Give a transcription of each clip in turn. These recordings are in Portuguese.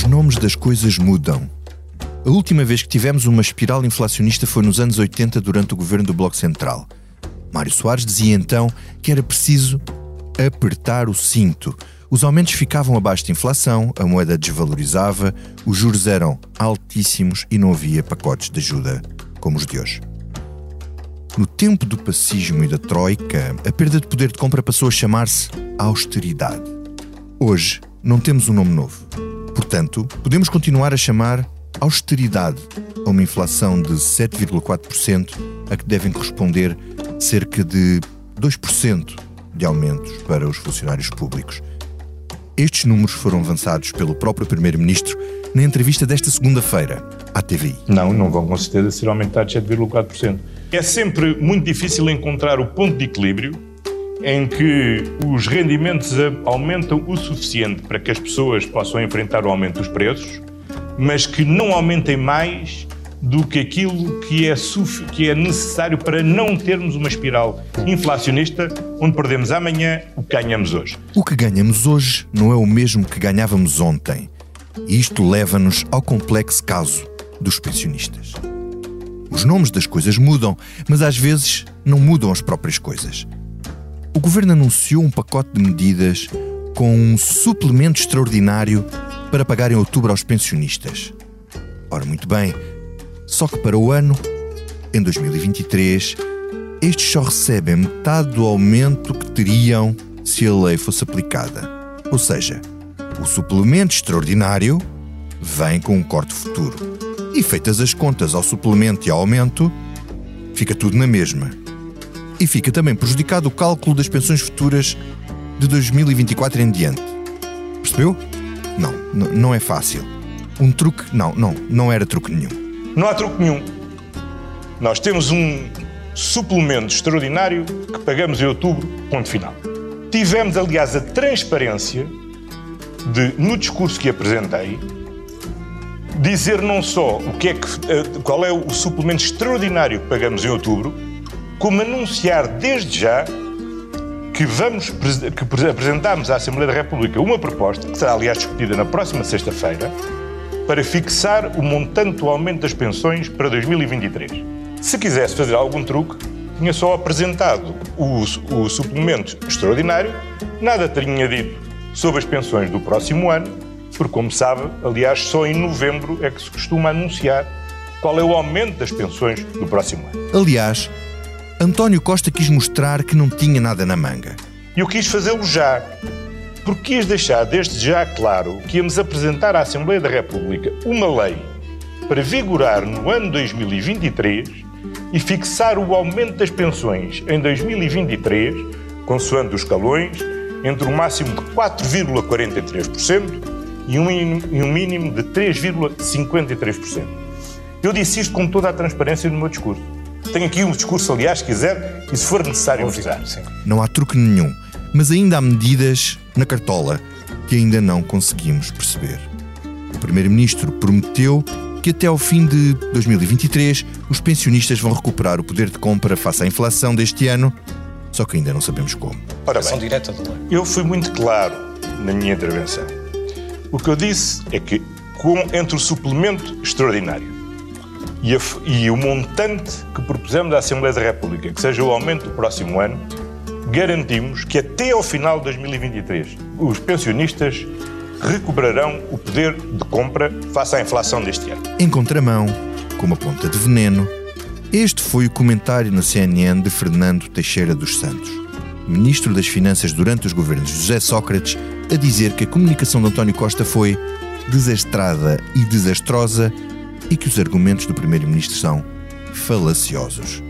Os nomes das coisas mudam. A última vez que tivemos uma espiral inflacionista foi nos anos 80 durante o governo do Bloco Central. Mário Soares dizia então que era preciso apertar o cinto. Os aumentos ficavam abaixo da inflação, a moeda desvalorizava, os juros eram altíssimos e não havia pacotes de ajuda como os de hoje. No tempo do pacismo e da troika, a perda de poder de compra passou a chamar-se austeridade. Hoje, não temos um nome novo. Portanto, podemos continuar a chamar austeridade a uma inflação de 7,4%, a que devem corresponder cerca de 2% de aumentos para os funcionários públicos. Estes números foram avançados pelo próprio Primeiro-Ministro na entrevista desta segunda-feira à TVI. Não, não vão com certeza ser aumentados 7,4%. É sempre muito difícil encontrar o ponto de equilíbrio em que os rendimentos aumentam o suficiente para que as pessoas possam enfrentar o aumento dos preços, mas que não aumentem mais do que aquilo que é, que é necessário para não termos uma espiral inflacionista onde perdemos amanhã o que ganhamos hoje. O que ganhamos hoje não é o mesmo que ganhávamos ontem. E isto leva-nos ao complexo caso dos pensionistas. Os nomes das coisas mudam, mas às vezes não mudam as próprias coisas. O governo anunciou um pacote de medidas com um suplemento extraordinário para pagar em outubro aos pensionistas. Ora, muito bem, só que para o ano, em 2023, estes só recebem metade do aumento que teriam se a lei fosse aplicada. Ou seja, o suplemento extraordinário vem com um corte futuro. E feitas as contas ao suplemento e ao aumento, fica tudo na mesma e fica também prejudicado o cálculo das pensões futuras de 2024 em diante. Percebeu? Não, não é fácil. Um truque? Não, não, não era truque nenhum. Não há truque nenhum. Nós temos um suplemento extraordinário que pagamos em outubro, ponto final. Tivemos, aliás, a transparência de, no discurso que apresentei, dizer não só o que é que, eh, qual é o suplemento extraordinário que pagamos em outubro, como anunciar desde já que vamos que apresentamos à Assembleia da República uma proposta, que será aliás discutida na próxima sexta-feira, para fixar o montante do aumento das pensões para 2023. Se quisesse fazer algum truque, tinha só apresentado o, o suplemento extraordinário, nada teria dito sobre as pensões do próximo ano, porque, como sabe, aliás, só em novembro é que se costuma anunciar qual é o aumento das pensões do próximo ano. Aliás, António Costa quis mostrar que não tinha nada na manga. E eu quis fazê-lo já, porque quis deixar desde já claro que íamos apresentar à Assembleia da República uma lei para vigorar no ano 2023 e fixar o aumento das pensões em 2023, consoante os escalões, entre um máximo de 4,43% e um mínimo, e um mínimo de 3,53%. Eu disse isto com toda a transparência no meu discurso. Tenho aqui um discurso, aliás, se quiser, e se for necessário usar. Não há truque nenhum, mas ainda há medidas na cartola que ainda não conseguimos perceber. O Primeiro-Ministro prometeu que até ao fim de 2023 os pensionistas vão recuperar o poder de compra face à inflação deste ano, só que ainda não sabemos como. Ora bem, direta do eu fui muito claro na minha intervenção. O que eu disse é que, com, entre o suplemento extraordinário e, a, e, o montante que propusemos à Assembleia da República, que seja o aumento do próximo ano, garantimos que até ao final de 2023 os pensionistas recuperarão o poder de compra face à inflação deste ano. Em contramão, com uma ponta de veneno, este foi o comentário na CNN de Fernando Teixeira dos Santos, ministro das Finanças durante os governos de José Sócrates, a dizer que a comunicação de António Costa foi desastrada e desastrosa e que os argumentos do Primeiro-Ministro são falaciosos.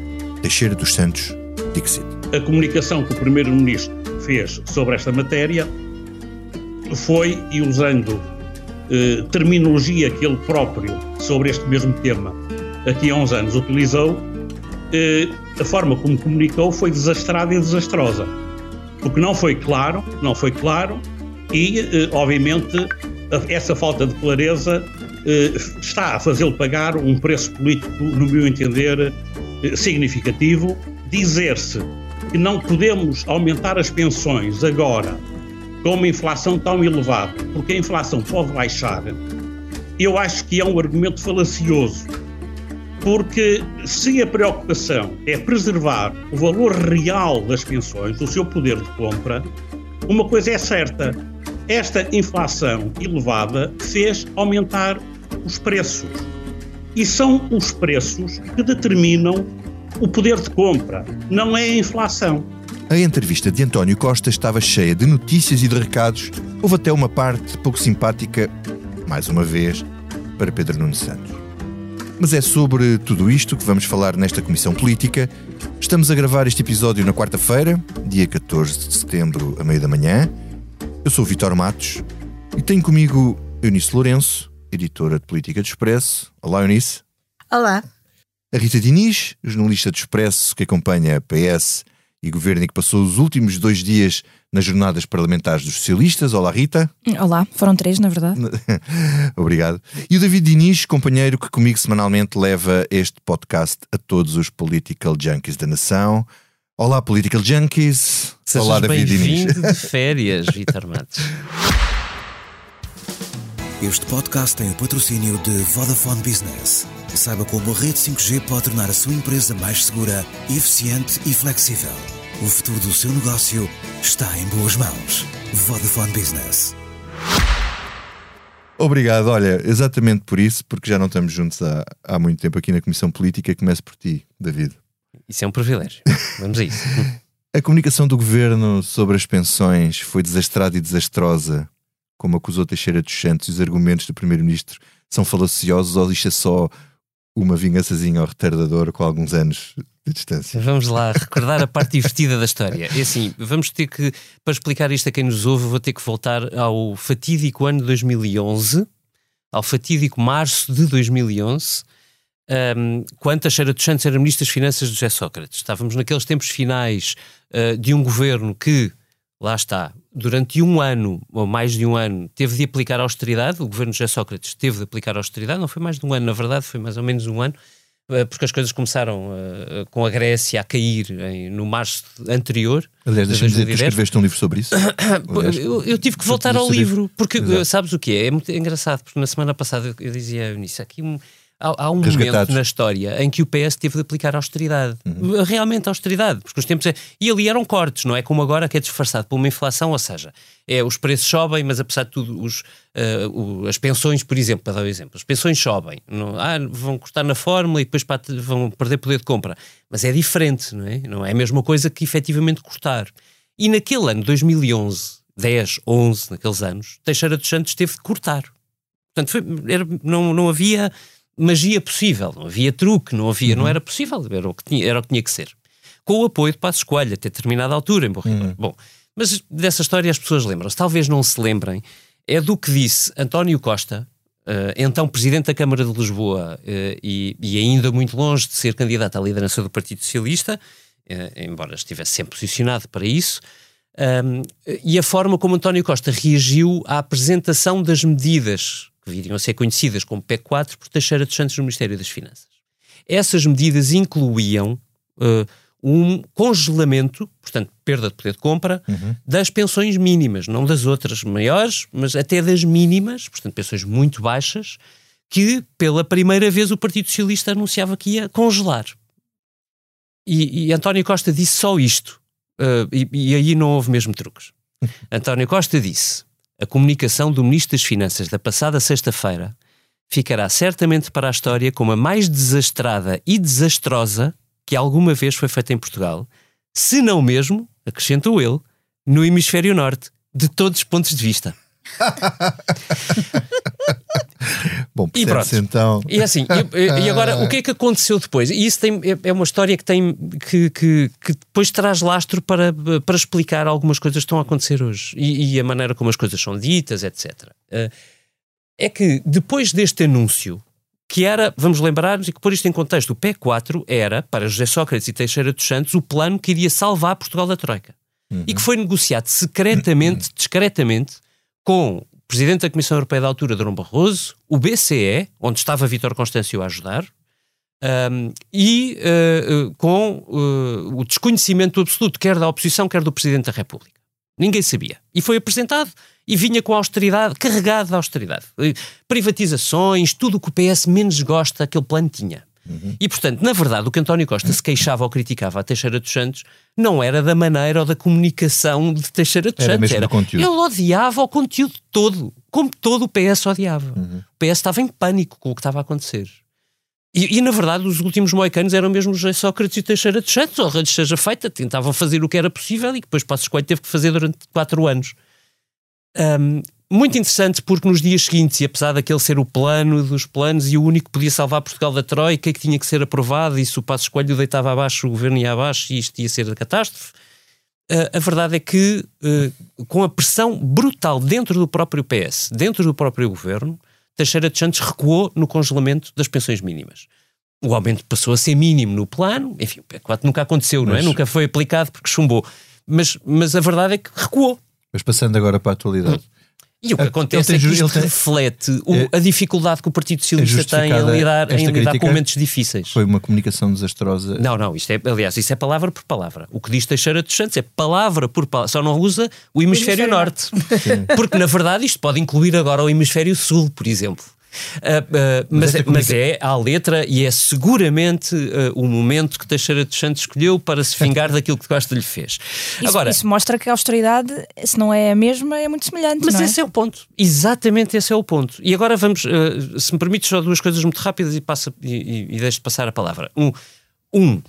Teixeira dos Santos, Dixit. A comunicação que o Primeiro-Ministro fez sobre esta matéria foi, e usando eh, terminologia que ele próprio, sobre este mesmo tema, aqui há uns anos utilizou, eh, a forma como comunicou foi desastrada e desastrosa. Porque não foi claro, não foi claro, e, eh, obviamente, essa falta de clareza está a fazê-lo pagar um preço político, no meu entender, eh, significativo. Dizer-se que não podemos aumentar as pensões agora com uma inflação tão elevada, porque a inflação pode baixar, eu acho que é um argumento falacioso, porque se a preocupação é preservar o valor real das pensões, o seu poder de compra, uma coisa é certa: esta inflação elevada fez aumentar os preços. E são os preços que determinam o poder de compra, não é a inflação. A entrevista de António Costa estava cheia de notícias e de recados. Houve até uma parte pouco simpática, mais uma vez, para Pedro Nuno Santos. Mas é sobre tudo isto que vamos falar nesta Comissão Política. Estamos a gravar este episódio na quarta-feira, dia 14 de setembro, à meia da manhã. Eu sou o Vitor Matos e tenho comigo Eunice Lourenço, editora de Política do Expresso. Olá, Eunice. Olá. A Rita Diniz, jornalista do Expresso que acompanha a PS e governo e que passou os últimos dois dias nas jornadas parlamentares dos socialistas. Olá, Rita. Olá, foram três, na verdade. Obrigado. E o David Diniz, companheiro que comigo semanalmente leva este podcast a todos os political junkies da nação. Olá, political junkies. Sejas Olá, David Diniz. bem-vindo de férias, Vitor Matos. Este podcast tem o patrocínio de Vodafone Business. Saiba como a rede 5G pode tornar a sua empresa mais segura, eficiente e flexível. O futuro do seu negócio está em boas mãos. Vodafone Business. Obrigado. Olha, exatamente por isso, porque já não estamos juntos há, há muito tempo aqui na Comissão Política, começo por ti, David. Isso é um privilégio. Vamos a isso. A comunicação do governo sobre as pensões foi desastrada e desastrosa, como acusou Teixeira dos Santos, e os argumentos do Primeiro-Ministro são falaciosos ou isto é só uma vingançazinha ao retardador com alguns anos de distância? Vamos lá recordar a parte divertida da história. É assim, vamos ter que, para explicar isto a quem nos ouve, vou ter que voltar ao fatídico ano de 2011, ao fatídico março de 2011, um, quando Teixeira dos Santos era Ministro das Finanças de José Sócrates. Estávamos naqueles tempos finais uh, de um governo que, lá está, durante um ano, ou mais de um ano, teve de aplicar austeridade. O governo de José Sócrates teve de aplicar austeridade, não foi mais de um ano, na verdade, foi mais ou menos um ano, uh, porque as coisas começaram uh, com a Grécia a cair em, no março anterior. Aliás, de deixa-me dizer, 2010. escreveste um livro sobre isso? Aliás, Eu, eu tive que voltar ao livro, porque Exato. sabes o que é? É muito engraçado, porque na semana passada eu, dizia nisso, aqui um, há, há um Resgatados. momento na história em que o PS teve de aplicar austeridade. Uhum. Realmente austeridade, porque os tempos é, e ali eram cortes, não é como agora que é disfarçado por uma inflação, ou seja, é os preços sobem, mas apesar de tudo, os, uh, o- as pensões, por exemplo, para dar um exemplo, as pensões sobem, não, ah, vão cortar na fórmula e depois vão perder poder de compra, mas é diferente, não é? Não é a mesma coisa que efetivamente cortar. E naquele ano, 2011, 10, 11, naqueles anos, Teixeira dos Santos teve de cortar. Portanto, foi- era- não, não havia magia possível, não havia truque, não havia, não era possível, era o, que tinha, era o que tinha que ser. Com o apoio de Passos Coelho, até determinada altura, em Bom Rigor. Bom, mas dessa história as pessoas lembram-se. Talvez não se lembrem, é do que disse António Costa, eh, então Presidente da Câmara de Lisboa eh, e, e ainda muito longe de ser candidato à liderança do Partido Socialista, eh, embora estivesse sempre posicionado para isso, um, e a forma como António Costa reagiu à apresentação das medidas que viriam a ser conhecidas como PEC 4 por Teixeira dos Santos no Ministério das Finanças. Essas medidas incluíam uh, um congelamento, portanto, perda de poder de compra, das pensões mínimas, não das outras maiores, mas até das mínimas, portanto, pensões muito baixas, que pela primeira vez o Partido Socialista anunciava que ia congelar. E, e António Costa disse só isto. Uh, e, e aí não houve mesmo truques. António Costa disse: a comunicação do Ministro das Finanças da passada sexta-feira ficará certamente para a história como a mais desastrada e desastrosa que alguma vez foi feita em Portugal, se não mesmo, acrescentou ele, no hemisfério norte, de todos os pontos de vista. Bom, E pronto. então. E assim, e, e agora o que é que aconteceu depois? E isso tem, é- é uma história que tem que, que, que depois traz lastro para, para explicar algumas coisas que estão a acontecer hoje e, e a maneira como as coisas são ditas, etc. Eh, É que depois deste anúncio, que era, vamos lembrar-nos e que pôr isto em contexto, o P4 era, para José Sócrates e Teixeira dos Santos, o plano que iria salvar Portugal da Troika. E que foi negociado secretamente, discretamente, com Presidente da Comissão Europeia da altura, Durão Barroso, o BCE, onde estava Vítor Constâncio a ajudar, um, e uh, uh, com uh, o desconhecimento absoluto, quer da oposição, quer do Presidente da República. Ninguém sabia. E foi apresentado e vinha com austeridade, carregado de austeridade. Privatizações, tudo o que o PS menos gosta, aquele plano tinha. Uhum. E, portanto, na verdade, o que António Costa se queixava ou criticava a Teixeira dos Santos não era da maneira ou da comunicação de Teixeira dos era Santos. Mesmo era conteúdo. Ele odiava o conteúdo todo, como todo o PS odiava. Uhum. O PS estava em pânico com o que estava a acontecer. E, e, na verdade, os últimos moicanos eram mesmo José Sócrates e Teixeira dos Santos, ou antes seja feita, tentavam fazer o que era possível e depois Passos Coelho teve que fazer durante quatro anos. Um, muito interessante porque nos dias seguintes, e apesar daquele ser o plano dos planos e o único que podia salvar Portugal da Troika, que tinha que ser aprovado, e se o Passos Coelho deitava abaixo, o governo ia abaixo e isto ia ser a catástrofe, uh, a verdade é que, uh, com a pressão brutal dentro do próprio PS, dentro do próprio governo, Teixeira de Santos recuou no congelamento das pensões mínimas. O aumento passou a ser mínimo no plano, enfim, é nunca aconteceu, mas, não é? Nunca foi aplicado porque chumbou. Mas, mas a verdade é que recuou. Mas passando agora para a atualidade. E o que acontece é que isto tem, reflete o, é, a dificuldade que o Partido Socialista é tem em lidar, em lidar com momentos difíceis. Foi uma comunicação desastrosa. Não, não, isto é, aliás, isso é palavra por palavra. O que diz Teixeira dos Santos é palavra por palavra, só não usa o hemisfério, o hemisfério norte. norte. Porque, na verdade, isto pode incluir agora o hemisfério sul, por exemplo. Uh, uh, mas, mas, é, mas, é à letra e é seguramente uh, o momento que Teixeira de Santos escolheu para se vingar daquilo que Costa lhe fez. Isso, Agora, isso mostra que a austeridade, se não é a mesma, é muito semelhante. Mas é? esse é o ponto. Exatamente esse é o ponto. E agora vamos, se me permites, só duas coisas muito rápidas e, passa, e, e, e deixo passar a palavra. Um, um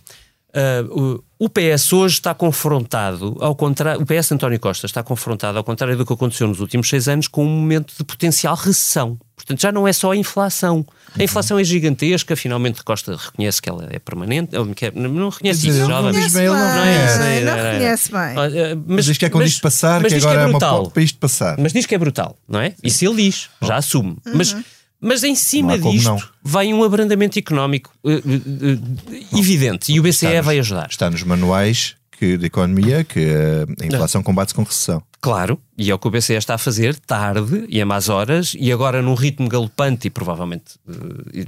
Uh, o, PS hoje está confrontado, ao contrário, o PS António Costa está confrontado, ao contrário do que aconteceu nos últimos seis anos, com um momento de potencial recessão. Portanto, já não é só a inflação. A inflação é gigantesca, finalmente Costa reconhece que ela é permanente. Ele quer, não reconhece isso, já não reconhece bem, não, não, é, não, reconhece bem. Mas, mas diz que é quando isto passar, que agora é, brutal. é uma para isto passar. Mas diz que é brutal, não é? Isso ele diz, já assume. Uhum. Mas mas em cima disto não. vem um abrandamento económico uh, uh, uh, evidente e o BCE nos, vai ajudar. Está nos manuais que, de economia que a inflação combate-se com recessão. Claro, e é o que o BCE está a fazer tarde e a más horas e agora num ritmo galopante e provavelmente,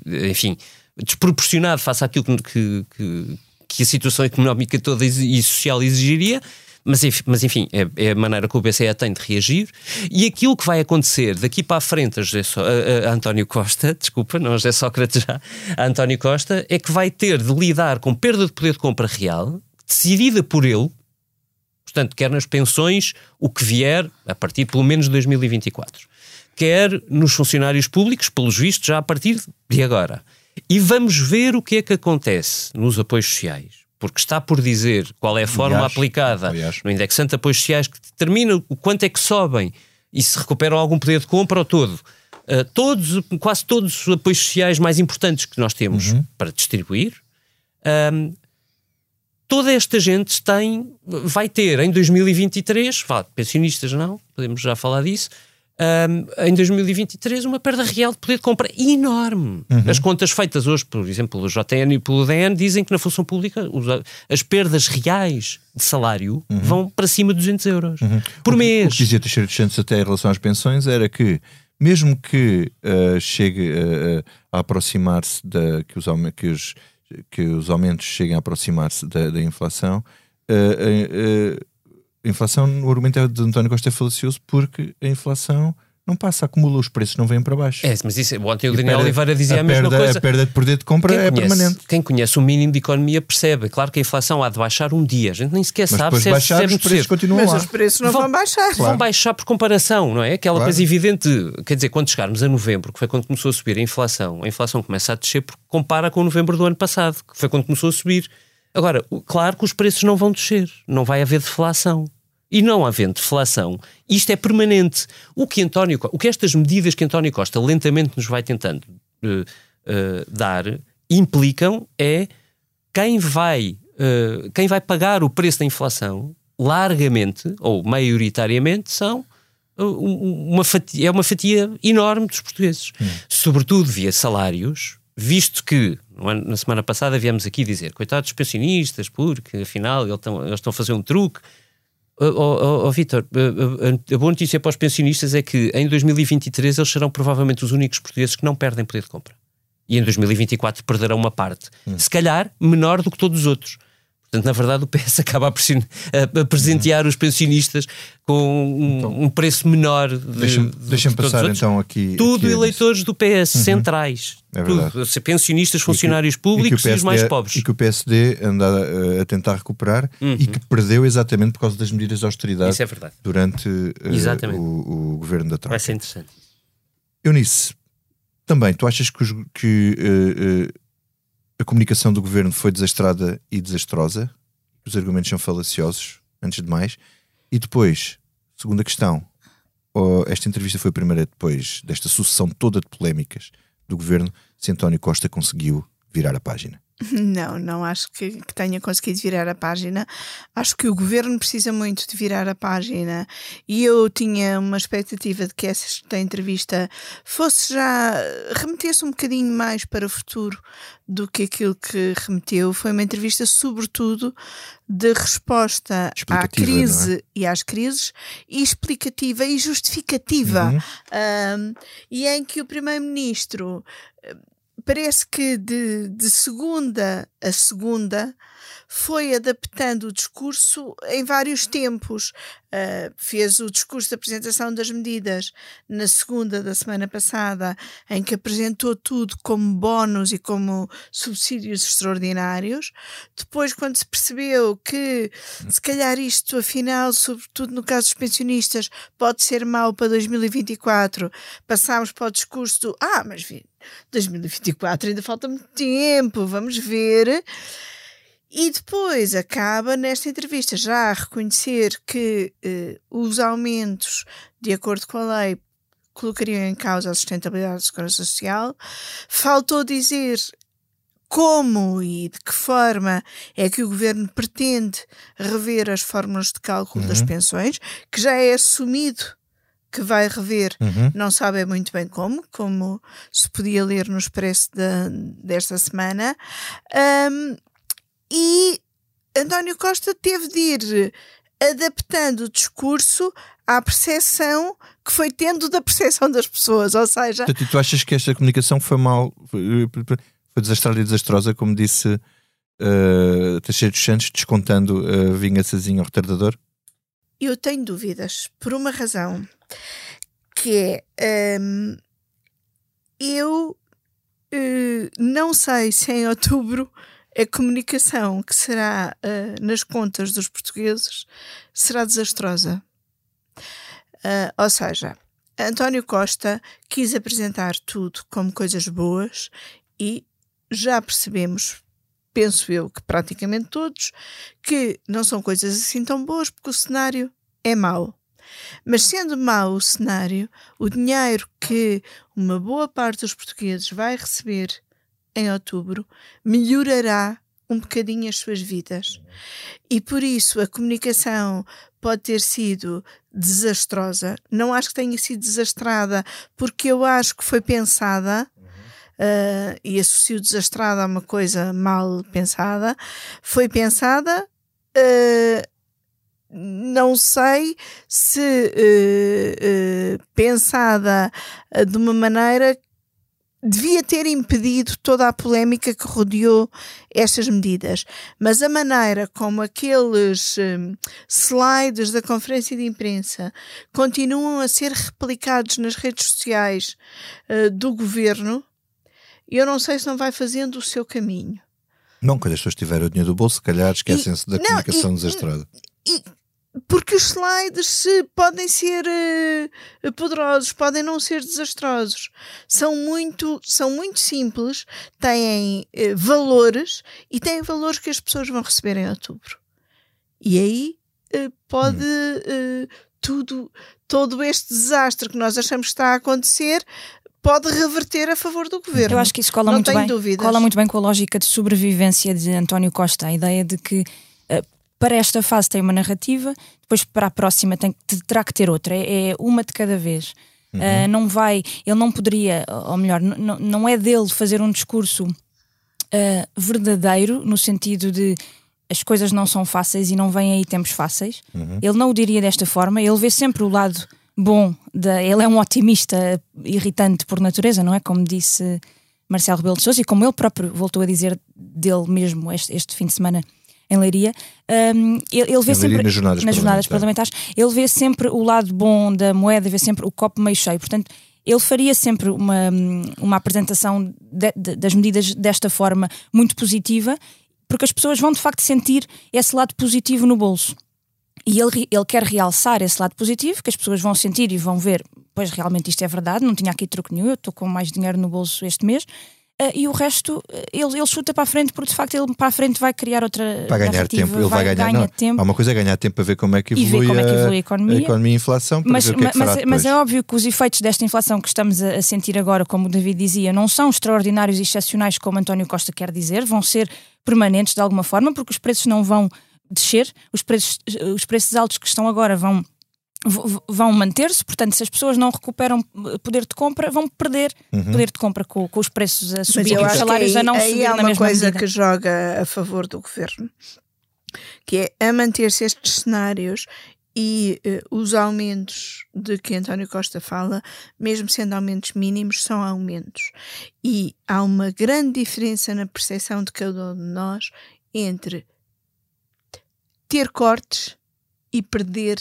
enfim, desproporcionado face àquilo que, que, que a situação económica toda e social exigiria mas, mas enfim, é, é, a maneira que o BCE tem de reagir. E aquilo que vai acontecer daqui para a frente a, José, a, a António Costa, desculpa, não José Sócrates já, a António Costa, é que vai ter de lidar com perda de poder de compra real, decidida por ele, portanto, quer nas pensões, o que vier a partir pelo menos de 2024, quer nos funcionários públicos, pelos vistos, já a partir de agora. E vamos ver o que é que acontece nos apoios sociais porque está por dizer qual é a forma aliás, aplicada aliás. no indexante de apoios sociais que determina o quanto é que sobem e se recuperam algum poder de compra ou todo. Uh, todos, quase todos os apoios sociais mais importantes que nós temos uhum. para distribuir, um, toda esta gente tem, vai ter em 2023, pensionistas não, podemos já falar disso, um, em 2023 uma perda real de poder de compra enorme. Uhum. As contas feitas hoje, por exemplo, pelo JN e pelo DN, dizem que na função pública as perdas reais de salário uhum. vão para cima de 200 euros uhum. por o mês. O que dizia Teixeira de Santos até em relação às pensões era que mesmo que uh, chegue uh, a aproximar-se da que os, que, os, que os aumentos cheguem a aproximar-se da, da inflação, uh, a inflação, o argumento é de António Costa é falacioso porque a inflação não passa, acumula, os preços não vêm para baixo. É, mas isso, ontem o Daniel Oliveira dizia a, a mesma perda, coisa. A perda de poder de compra quem é conhece, permanente. Quem conhece o mínimo de economia percebe. Claro que a inflação há de baixar um dia. A gente nem sequer mas sabe se é baixar, é, os preços continuam mas lá. os preços não vão, vão baixar. Claro. Vão baixar por comparação, não é? Aquela claro. coisa evidente. Quer dizer, quando chegarmos a novembro, que foi quando começou a subir a inflação, a inflação começa a descer porque compara com novembro do ano passado, que foi quando começou a subir. Agora, claro que os preços não vão descer. Não vai haver deflação e não havendo deflação, isto é permanente. O que, António, o que estas medidas que António Costa lentamente nos vai tentando uh, uh, dar implicam é quem vai, uh, quem vai pagar o preço da inflação largamente ou maioritariamente são uma fatia, é uma fatia enorme dos portugueses, hum. sobretudo via salários, visto que na semana passada viemos aqui dizer coitados dos pensionistas, porque afinal eles estão, eles estão a fazer um truque Oh, oh, oh Vitor, a boa notícia para os pensionistas é que em 2023 eles serão provavelmente os únicos portugueses que não perdem poder de compra. E em 2024 perderão uma parte. Hum. Se calhar menor do que todos os outros. Portanto, na verdade, o PS acaba a, a presentear os pensionistas com um, Então, um preço menor. De, Deixa-me de- deixa de passar então aqui. Tudo aqui eleitores do PS, centrais. É. Tudo. Pensionistas, E que- funcionários e que públicos e, os mais pobres. E que o PSD anda a, a tentar recuperar e que perdeu exatamente por causa das medidas de austeridade é durante eh, Exatamente. o, o governo da Vai Troika. ser interessante. Eunice, também, tu achas que, os- que, eh, eh, a comunicação do governo foi desastrada e desastrosa? Os argumentos são falaciosos, antes de mais. E depois, segunda questão, oh, esta entrevista foi a primeira depois desta sucessão toda de polémicas do governo, se António Costa conseguiu virar a página. Não, não acho que, que tenha conseguido virar a página. Acho que o governo precisa muito de virar a página e eu tinha uma expectativa de que esta entrevista fosse já remetesse um bocadinho mais para o futuro do que aquilo que remeteu. Foi uma entrevista, sobretudo, de resposta à Explicativa, crise e às crises, e explicativa e justificativa. Uhum. Um, e em que o primeiro-ministro parece que de, de segunda a segunda foi adaptando o discurso em vários tempos. Uh, fez o discurso de apresentação das medidas na segunda da semana passada, em que apresentou tudo como bónus e como subsídios extraordinários. Depois, quando se percebeu que se calhar isto, afinal, sobretudo no caso dos pensionistas, pode ser mau para 2024, passámos para o discurso do ah, mas vi, 2024 ainda falta muito tempo, vamos ver. E depois acaba nesta entrevista já a reconhecer que eh, os aumentos, de acordo com a lei, colocariam em causa a sustentabilidade da segurança social. Faltou dizer como e de que forma é que o governo pretende rever as fórmulas de cálculo das pensões, que já é assumido que vai rever, Uhum. não sabe muito bem como, como se podia ler no Expresso da- desta semana. Ahm, e António Costa teve de ir adaptando o discurso à percepção que foi tendo da percepção das pessoas, ou seja, Portanto, tu achas que esta comunicação foi mal, foi, desastrada e desastrosa, como disse uh, Teixeira dos Santos, descontando a vingançazinha ao retardador? eu tenho dúvidas por uma razão que é hum, eu eh, não sei se em outubro a comunicação que será eh, nas contas dos portugueses será desastrosa. Ah, ou seja, António Costa quis apresentar tudo como coisas boas e já percebemos, penso eu que praticamente todos, que não são coisas assim tão boas porque o cenário é mau. Mas sendo mau o cenário, o dinheiro que uma boa parte dos portugueses vai receber em outubro melhorará um bocadinho as suas vidas. E por isso a comunicação pode ter sido desastrosa. Não acho que tenha sido desastrada, porque eu acho que foi pensada. Uh, e associo desastrada a uma coisa mal pensada, foi pensada. Uh, não sei se uh, pensada de uma maneira devia ter impedido toda a polémica que rodeou estas medidas, mas a maneira como aqueles um, slides da conferência de imprensa continuam a ser replicados nas redes sociais uh, do governo, eu não sei se não vai fazendo o seu caminho. Não, quando as pessoas tiverem o dinheiro do bolso, se calhar esquecem-se da não, comunicação e- desastrosa. E- porque os slides podem ser eh, poderosos, podem não ser desastrosos. São muito, são muito simples, têm eh, valores e têm valores que as pessoas vão receber em outubro. E aí eh, pode eh, tudo, todo este desastre que nós achamos que está a acontecer pode reverter a favor do governo. Eu acho que isso cola Não muito bem. dúvidas. Cola muito bem com a lógica de sobrevivência de António Costa, a ideia de que para esta fase tem uma narrativa, depois para a próxima tem, terá que ter outra. É, é uma de cada vez. Eh, não vai, ele não poderia, ou melhor, não é dele fazer um discurso eh, verdadeiro, no sentido de as coisas não são fáceis e não vêm aí tempos fáceis. Ele não o diria desta forma, ele vê sempre o lado bom, da, ele é um otimista irritante por natureza, não é? Como disse Marcelo Rebelo de Sousa e como ele próprio voltou a dizer dele mesmo este, este fim de semana em Leiria, um, ele, ele, vê em sempre. nas jornadas, nas jornadas parlamentares. Ele vê sempre o lado bom da moeda, vê sempre o copo meio cheio. Portanto, ele faria sempre uma, uma apresentação de, de, das medidas desta forma muito positiva, porque as pessoas vão de facto sentir esse lado positivo no bolso. E ele, ele quer realçar esse lado positivo, que as pessoas vão sentir e vão ver, pois realmente isto é verdade, não tinha aqui truque nenhum, eu estou com mais dinheiro no bolso este mês. Uh, e o resto uh, ele, ele chuta para a frente porque de facto ele para a frente vai criar outra vai ganhar tempo ele vai, vai ganhar não, tempo. há uma coisa é ganhar tempo para ver como é que evolui, é que evolui a, economia. a economia e a inflação mas, é mas, é, mas, é óbvio que os efeitos desta inflação que estamos a, a, sentir agora como o David dizia não são extraordinários e excepcionais como António Costa quer dizer vão ser permanentes de alguma forma porque os preços não vão descer. Os preços, os preços altos que estão agora vão vão manter-se, portanto, se as pessoas não recuperam poder de compra, vão perder uhum. poder de compra com, com, os preços a subir e os salários aí, a não aí subir há na uma coisa medida. que joga a favor do governo, que é a manter-se estes cenários e uh, os aumentos de que António Costa fala, mesmo sendo aumentos mínimos, são aumentos. E há uma grande diferença na percepção de cada um de nós entre ter cortes e perder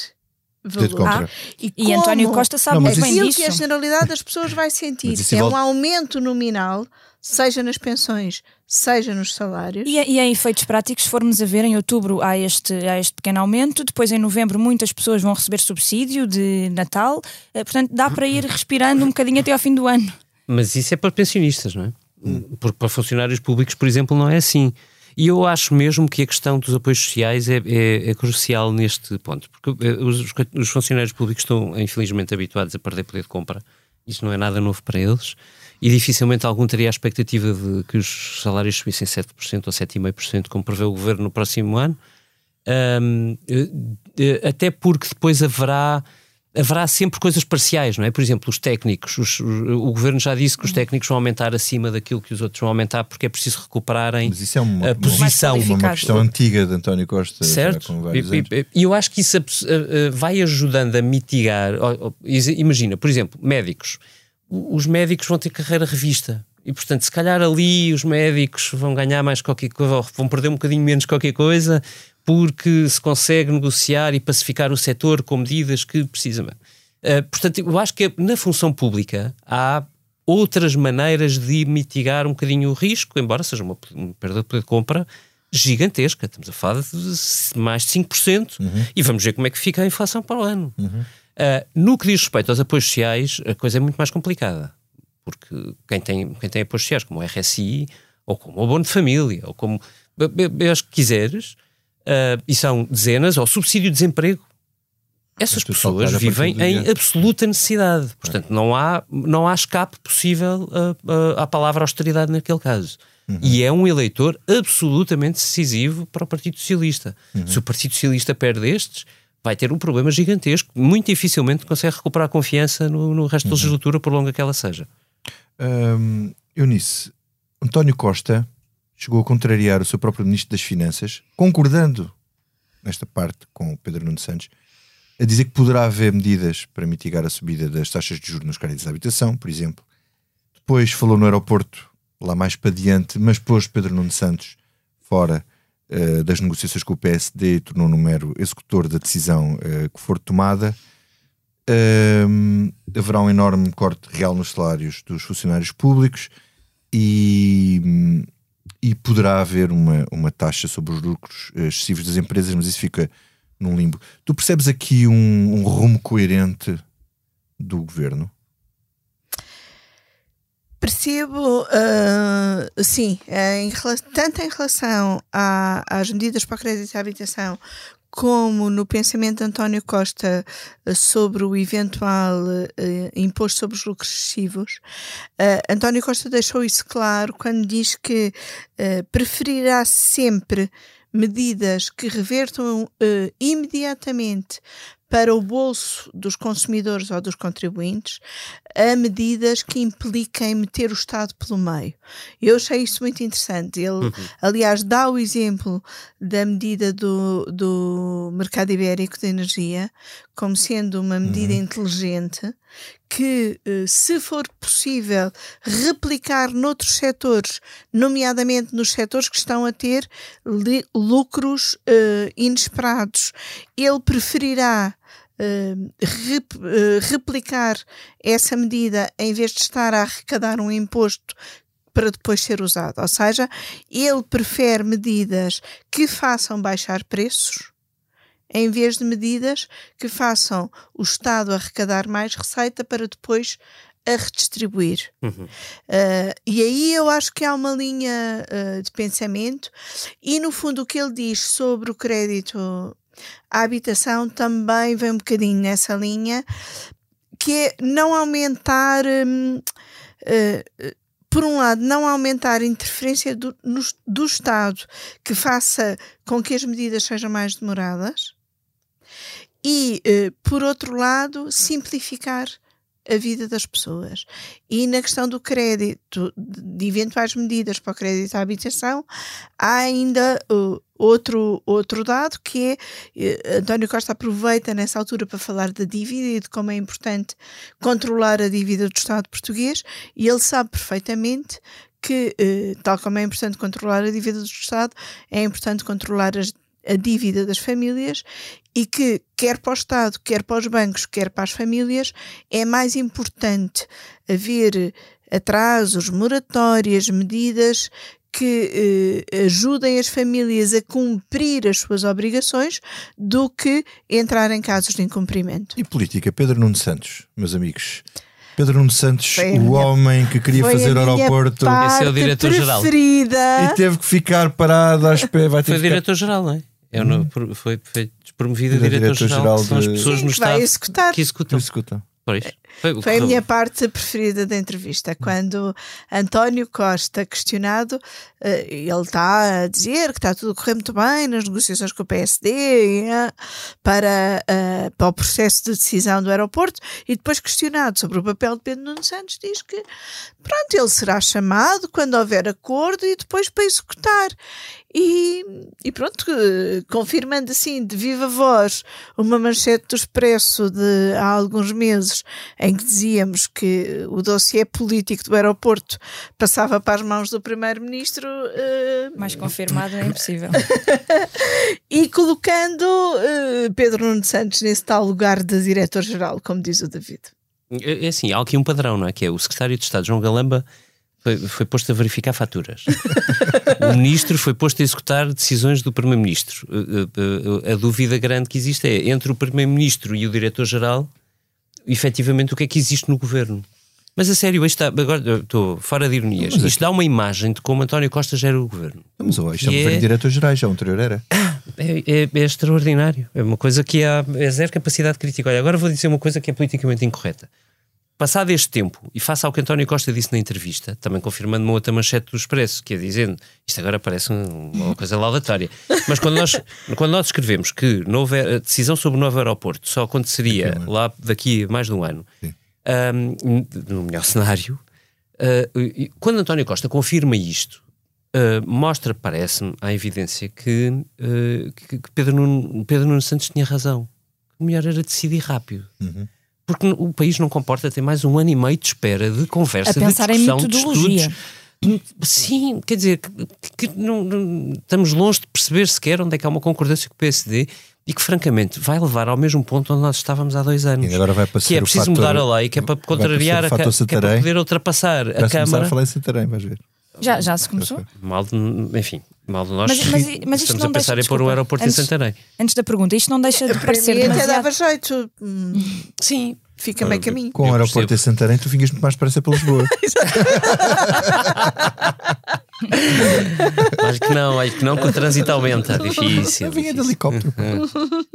valor. Ah, e, e António Costa sabe não, muito bem disso. que a generalidade das pessoas vai sentir é volta... um aumento nominal, seja nas pensões, seja nos salários. E, e em efeitos práticos, se formos a ver, em outubro há este, há este pequeno aumento, depois em novembro muitas pessoas vão receber subsídio de Natal, eh, portanto dá para ir respirando um bocadinho até ao fim do ano. Mas isso é para pensionistas, não é? Porque para funcionários públicos, por exemplo, não é assim. E eu acho mesmo que a questão dos apoios sociais é, é, é crucial neste ponto, porque eh, os, os, funcionários públicos estão, infelizmente, habituados a perder poder de compra. Isso não é nada novo para eles. E dificilmente algum teria a expectativa de que os salários subissem 7% ou 7,5%, como prevê o governo no próximo ano. Um, eh, até porque depois haverá haverá sempre coisas parciais, não é? Por exemplo, os técnicos, os, o governo já disse que os técnicos vão aumentar acima daquilo que os outros vão aumentar porque é preciso recuperarem Mas isso é uma, a posição. Uma, uma questão antiga de António Costa. Certo. E, e, eu acho que isso vai ajudando a mitigar. Imagina, por exemplo, médicos. Os médicos vão ter carreira revista. E, portanto, se calhar ali os médicos vão ganhar mais qualquer coisa, vão perder um bocadinho menos qualquer coisa, porque se consegue negociar e pacificar o setor com medidas que precisam. Uh, portanto, eu acho que na função pública há outras maneiras de mitigar um bocadinho o risco, embora seja uma, uma perda de poder de compra gigantesca. Estamos a falar de mais de 5%. Uhum. E vamos ver como é que fica a inflação para o ano. Uhum. Uh, no que diz respeito aos apoios sociais, a coisa é muito mais complicada. Porque quem tem, quem tem apoios sociais, como o RSI, ou como o Abono de Família, ou como. Acho que quiseres, uh, e são dezenas, ou subsídio de desemprego. Essas pessoas vivem em absoluta necessidade. Portanto, não há, não há escape possível à palavra austeridade naquele caso. Uhum. E é um eleitor absolutamente decisivo para o Partido Socialista. Uhum. Se o Partido Socialista perde estes, vai ter um problema gigantesco. Muito dificilmente consegue recuperar a confiança no, no resto uhum. da legislatura, por longa que ela seja. Um, Eunice, António Costa chegou a contrariar o seu próprio Ministro das Finanças, concordando nesta parte com o Pedro Nuno Santos, a dizer que poderá haver medidas para mitigar a subida das taxas de juros nos créditos de habitação, por exemplo. Depois falou no aeroporto, lá mais para diante, mas pôs Pedro Nuno Santos fora uh, das negociações com o PSD e tornou no mero executor da decisão uh, que for tomada. Uh, haverá um enorme corte real nos salários dos funcionários públicos e e poderá haver uma, uma taxa sobre os lucros eh, excessivos das empresas, mas isso fica num limbo. Tu percebes aqui um, um rumo coerente do governo? Percebo, uh, sim, em, tanto em relação a, às medidas para o crédito à habitação, como no pensamento de António Costa eh, sobre o eventual uh, imposto sobre os lucros excessivos, uh, António Costa deixou isso claro quando diz que uh, preferirá sempre medidas que revertam imediatamente para o bolso dos consumidores ou dos contribuintes a medidas que impliquem meter o Estado pelo meio. Eu achei isso muito interessante. Ele, uhum. aliás, dá o exemplo da medida do, do mercado ibérico de energia como sendo uma medida uhum. inteligente que, eh, se for possível, replicar noutros setores, nomeadamente nos setores que estão a ter lucros uh, inesperados. Ele preferirá replicar essa medida em vez de estar a arrecadar um imposto para depois ser usado. Ou seja, ele prefere medidas que façam baixar preços em vez de medidas que façam o Estado arrecadar mais receita para depois a redistribuir. Uhum. Uh, e aí eu acho que há uma linha uh, de pensamento, e no fundo o que ele diz sobre o crédito à habitação também vem um bocadinho nessa linha, que é não aumentar. Um, uh, por um lado, não aumentar a interferência do, no, do Estado que faça com que as medidas sejam mais demoradas, e, eh, por outro lado, simplificar a vida das pessoas. E na questão do crédito, de eventuais medidas para o crédito à habitação, há ainda uh, outro, outro dado que é, uh, António Costa aproveita nessa altura para falar da dívida e de como é importante controlar a dívida do Estado português e ele sabe perfeitamente que, uh, tal como é importante controlar a dívida do Estado, é importante controlar as a dívida das famílias e que, quer para o Estado, quer para os bancos, quer para as famílias, é mais importante haver atrasos, moratórias, medidas que eh, ajudem as famílias a cumprir as suas obrigações do que entrar em casos de incumprimento. E política, Pedro Nuno Santos, meus amigos. Pedro Nuno Santos, o minha, homem que queria fazer aeroporto. Esse é o diretor-geral. E teve que ficar parado à espera. Vai ter foi diretor-geral, não é? É no, foi, foi promovido a diretor-geral, diretor são as pessoas Sim, no Estado executar. que executam. executam. Pois. Foi, Foi a minha parte preferida da entrevista, quando António Costa, questionado, eh, ele está a dizer que está tudo a correr muito bem nas negociações com o PSD eh, para, eh, para o processo de decisão do aeroporto, e depois questionado sobre o papel de Pedro Nuno Santos, diz que pronto, ele será chamado quando houver acordo e depois para executar. E, e, pronto, confirmando assim de viva voz uma manchete do Expresso de há alguns meses em que dizíamos que o dossiê político do aeroporto passava para as mãos do primeiro-ministro. Uh... Mais confirmado é impossível. e colocando uh, Pedro Nuno Santos nesse tal lugar de diretor-geral, como diz o David. É, é assim, há aqui um padrão, não é? Que é o secretário de Estado, João Galamba, foi, foi, posto a verificar faturas. o ministro foi posto a executar decisões do primeiro-ministro. A, a, a, dúvida grande que existe é entre o primeiro-ministro e o diretor-geral efetivamente o que é que existe no governo. Mas a sério, isto está, agora estou fora de ironias. Mas isto dá uma imagem de como António Costa gera o governo. Mas oh, isto é um governo de diretores gerais, já o anterior era. É, é, é, extraordinário. É uma coisa que há é zero capacidade crítica. Olha, agora vou dizer uma coisa que é politicamente incorreta. Passado este tempo, e faça ao que António Costa disse na entrevista, também confirmando uma outra manchete do Expresso, que é dizendo, isto agora parece uma coisa laudatória, mas quando nós, quando nós escrevemos que novo, a decisão sobre o novo aeroporto só aconteceria lá daqui a mais de um ano, um, no melhor cenário, uh, quando António Costa confirma isto, uh, mostra, parece-me, a evidência que, uh, que Pedro, Nuno, Pedro Nuno Santos tinha razão. O melhor era decidir rápido. Uhum porque o país não comporta ter mais um ano e meio de espera de conversa, de discussão, de estudos. Sim, quer dizer, que, que não, não, estamos longe de perceber sequer onde é que há uma concordância com o PSD e que, francamente, vai levar ao mesmo ponto onde nós estávamos há dois anos. E agora vai que é preciso fator, mudar a lei, que é para contrariar, a, que é para poder ultrapassar a Câmara. a falar em Santarém, vais ver. Já, já se começou? Mal de, enfim, mal de nós mas, mas, mas estamos a pensar em pôr um aeroporto antes, em Santarém. Antes da pergunta, isto não deixa de parecer demasiado... até dava jeito. Sim, fica meio caminho. Com o aeroporto em Santarém, tu vinhas muito mais depressa para Lisboa. acho que não, acho que não, que o trânsito aumenta. Difícil. Eu vinha de helicóptero.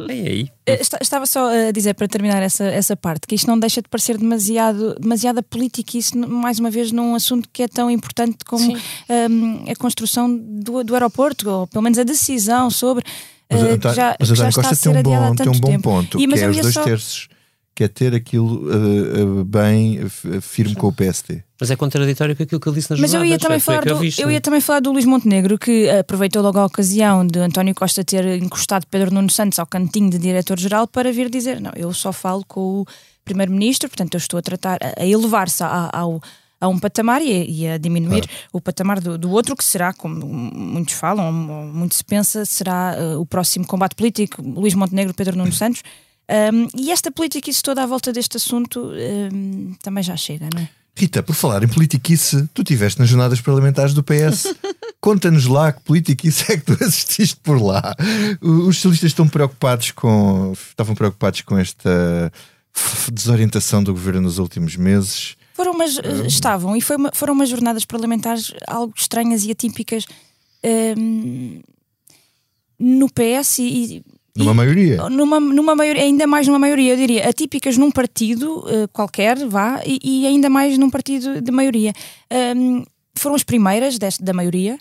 aí, aí. Eh, estava só a dizer, para terminar essa, essa parte, que isto não deixa de parecer demasiado, demasiada política, isso, mais uma vez, num assunto que é tão importante como um, a construção do, do aeroporto, ou pelo menos a decisão sobre. Mas, uh, já, mas já Costa tem um bom, tem um bom ponto, e, que é os dois só... terços que é ter aquilo uh, uh, bem firme com o PSD. Mas é contraditório com aquilo que ele disse nas Mas eu ia, também falar do, eu, eu ia também falar do Luís Montenegro, que aproveitou logo a ocasião de António Costa ter encostado Pedro Nuno Santos ao cantinho de diretor-geral para vir dizer: não, eu só falo com o primeiro-ministro, portanto eu estou a tratar, a elevar-se ao a um patamar e a, e a diminuir claro. o patamar do, do, outro, que será, como muitos falam, ou muito se pensa, será uh, o próximo combate político, Luís Montenegro, Pedro Nuno Santos. Um, e esta politiquice toda à volta deste assunto um, também já chega, não é? Rita, por falar em politiquice, tu estiveste nas jornadas parlamentares do PS. Conta-nos lá que politiquice é que tu assististe por lá. Os socialistas estão preocupados com. estavam preocupados com esta desorientação do governo nos últimos meses. Foram umas, é. estavam, e uma, foram umas jornadas parlamentares algo estranhas e atípicas um, no PS e, numa maioria. Numa, numa maioria, ainda mais numa maioria, eu diria, atípicas num partido uh, qualquer, vá, e, e, ainda mais num partido de maioria. Um, foram as primeiras deste, da maioria.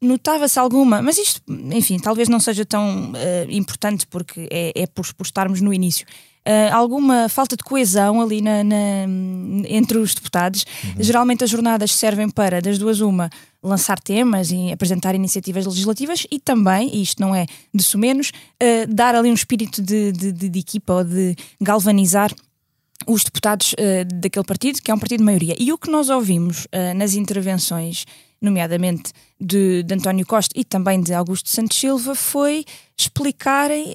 Notava-se alguma, mas isto, enfim, talvez não seja tão uh, importante porque é, é por, por estarmos no início uh, alguma falta de coesão ali na, na entre os deputados. Uhum. Geralmente as jornadas servem para, das duas, uma, lançar temas e apresentar iniciativas legislativas e também, e isto não é de menos, uh, dar ali um espírito de, de, de, de equipa ou de galvanizar os deputados uh, daquele partido, que é um partido de maioria. E o que nós ouvimos uh, nas intervenções, nomeadamente de, de, António Costa e também de Augusto Santos Silva, foi explicarem,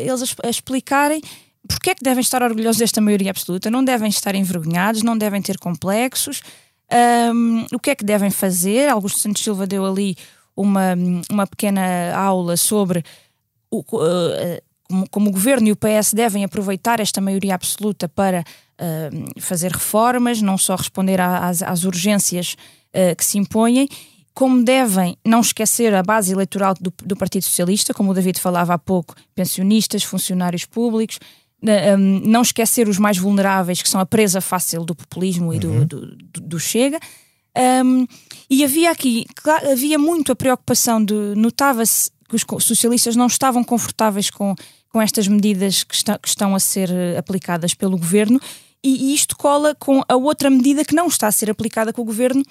eles a, a explicarem porque é que devem estar orgulhosos desta maioria absoluta? Não devem estar envergonhados, não devem ter complexos. Um, o que é que devem fazer? Augusto Santos Silva deu ali uma, uma pequena aula sobre o, uh, como, como, o governo e o PS devem aproveitar esta maioria absoluta para uh, fazer reformas, não só responder às, às urgências uh, que se impõem, como devem não esquecer a base eleitoral do, do Partido Socialista, como o David falava há pouco, pensionistas, funcionários públicos um, não esquecer os mais vulneráveis, que são a presa fácil do populismo e do, uhum. do, do, do Chega. Um, e havia aqui, havia muito a preocupação de. Notava-se que os socialistas não estavam confortáveis com, com estas medidas que, está, que estão a ser eh, aplicadas pelo governo, e, e isto cola com a outra medida que não está a ser aplicada com o governo,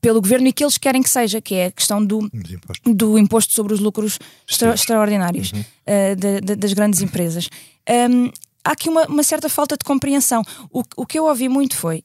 pelo governo e que eles querem que seja, que é a questão do, imposto. do imposto sobre os lucros extra, extraordinários uhum. uh, de, de, das grandes empresas. Um, há aqui uma, uma, certa falta de compreensão. O, o que eu ouvi muito foi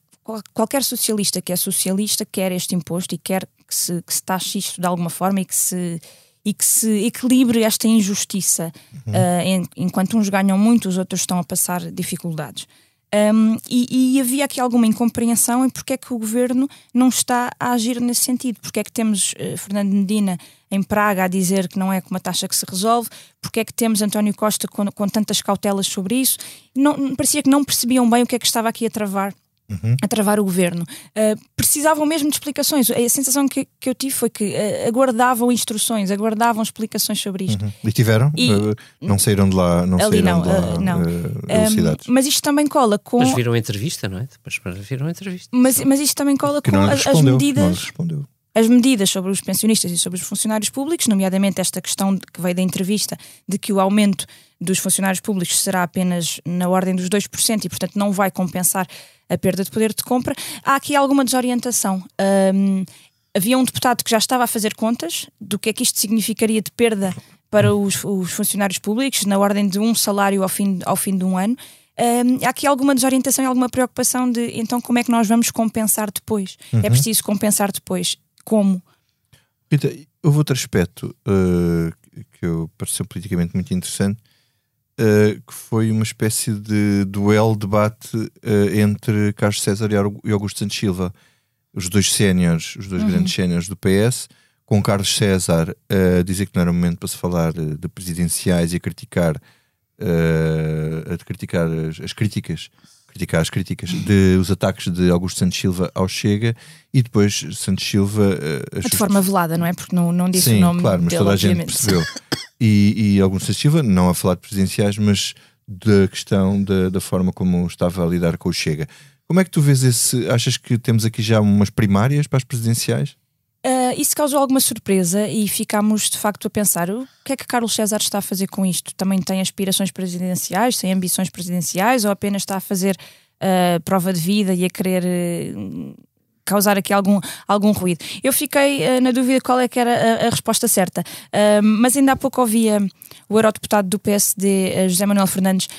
qualquer socialista que é socialista quer este imposto e quer que se, que se taxe isto de alguma forma e que se, e que se equilibre esta injustiça. Uhum. Uh, enquanto uns ganham muito, os outros estão a passar dificuldades. Um, e, e, havia aqui alguma incompreensão em porque é que o governo não está a agir nesse sentido. Porque é que temos uh, Fernando Medina em Praga a dizer que não é com uma taxa que se resolve, porque é que temos António Costa com, com tantas cautelas sobre isso. Não, parecia que não percebiam bem o que é que estava aqui a travar uhum. a travar o governo. Uh, precisavam mesmo de explicações. A sensação que, que eu tive foi que uh, aguardavam instruções, aguardavam explicações sobre isto. Uhum. E tiveram? E, uh, não saíram de lá, não ali saíram não, de lá não. Um, mas isto também cola com. Mas viram a entrevista, não é? Depois viram a entrevista. Mas, mas isto também cola que com as, as medidas as medidas sobre os pensionistas e sobre os funcionários públicos, nomeadamente esta questão que veio da entrevista de que o aumento dos funcionários públicos será apenas na ordem dos 2% e, portanto, não vai compensar a perda de poder de compra, há aqui alguma desorientação. Um, havia um deputado que já estava a fazer contas do que é que isto significaria de perda para os, os funcionários públicos, na ordem de um salário ao fim, ao fim de um ano. Um, há aqui alguma desorientação e alguma preocupação de então como é que nós vamos compensar depois? É uhum. É preciso compensar depois. Como? Rita, houve outro aspecto uh, que eu pareceu politicamente muito interessante, uh, que foi uma espécie de duelo, debate uh, entre Carlos César e Augusto Santos Silva, os dois séniores, os dois uhum. grandes séniores do PS, com Carlos César a dizer que não era momento para se falar de presidenciais e a criticar, a criticar as, as críticas criticar as críticas de os ataques de Augusto Santos Silva ao Chega e depois Santos Silva uh, de forma velada, não é? Porque não, não disse Sim, o nome claro, mas dele, toda a gente percebeu. E, e Augusto Santos Silva não a falar de presidenciais, mas da questão da, da forma como estava a lidar com o Chega. Como é que tu vês esse? Achas que temos aqui já umas primárias para as presidenciais? Uh, isso causou alguma surpresa e ficámos de facto a pensar o que é que Carlos César está a fazer com isto? Também tem aspirações presidenciais, tem ambições presidenciais ou apenas está a fazer uh, prova de vida e a querer uh, causar aqui algum, algum ruído. Eu fiquei na dúvida qual é que era a, a resposta certa, mas ainda há pouco ouvia o eurodeputado do PSD, José Manuel Fernandes,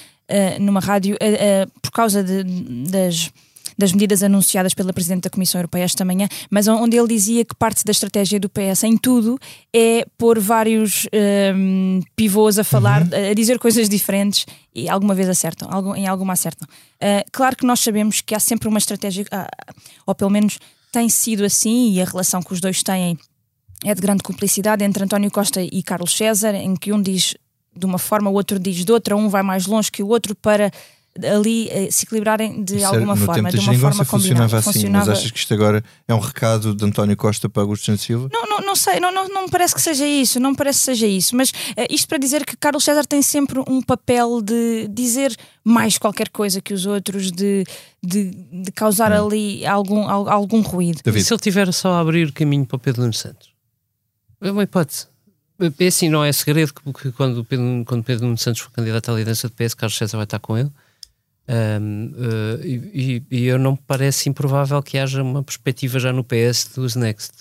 numa rádio, por causa de, das das medidas anunciadas pela Presidente da Comissão Europeia esta manhã, mas onde ele dizia que parte da estratégia do PS em tudo é pôr vários um, pivôs a falar, uhum. a dizer coisas diferentes e alguma vez acertam, em alguma acertam. Uh, claro que nós sabemos que há sempre uma estratégia, uh, ou pelo menos tem sido assim, e a relação que os dois têm é de grande cumplicidade entre António Costa e Carlos César, em que um diz de uma forma, o outro diz de outra, um vai mais longe que o outro para ali eh, se equilibrarem de Isso alguma no forma. Tempo de uma forma funcionava assim, funcionava... mas achas que isto agora é um recado de António Costa para Augusto Santos Silva? Não, não, não sei, não, não, não me parece que seja isso, não me parece que seja isso, mas uh, isto para dizer que Carlos César tem sempre um papel de dizer mais qualquer coisa que os outros, de, de, de causar hum. ali algum, algum ruído. David. E se ele tiver só a abrir caminho para o Pedro Nunes Santos? É uma hipótese. É assim, não é segredo que, que quando, Pedro, quando Pedro Nunes Santos for candidato à liderança do PS, Carlos César vai estar com ele. Um, uh, e, e, eu não me parece improvável que haja uma perspectiva já no PS dos Next.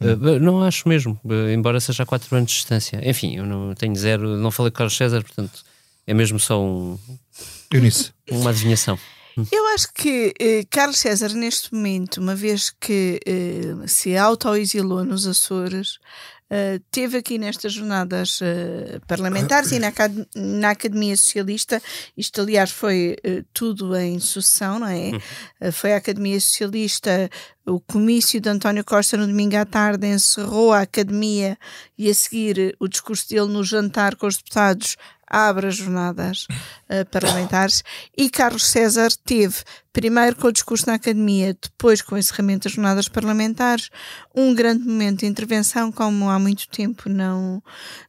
Uh, não acho mesmo, uh, embora seja a 4 anos de distância. Enfim, eu não tenho zero, não falei com Carlos César, portanto é mesmo só um, Eunice. uma adivinhação. Eu acho que eh, Carlos César, neste momento, uma vez que eh, se autoexilou nos Açores, Uh, teve aqui nestas jornadas uh, parlamentares e na, na, Academia Socialista, isto aliás foi uh, tudo em sucessão, não é? Uhum. foi a Academia Socialista, o comício de António Costa no domingo à tarde encerrou a Academia e a seguir o discurso dele no jantar com os deputados abre as jornadas uh, parlamentares. E Carlos César teve, primeiro com o discurso na academia, depois com o encerramento das jornadas parlamentares, um grande momento de intervenção como há muito tempo não,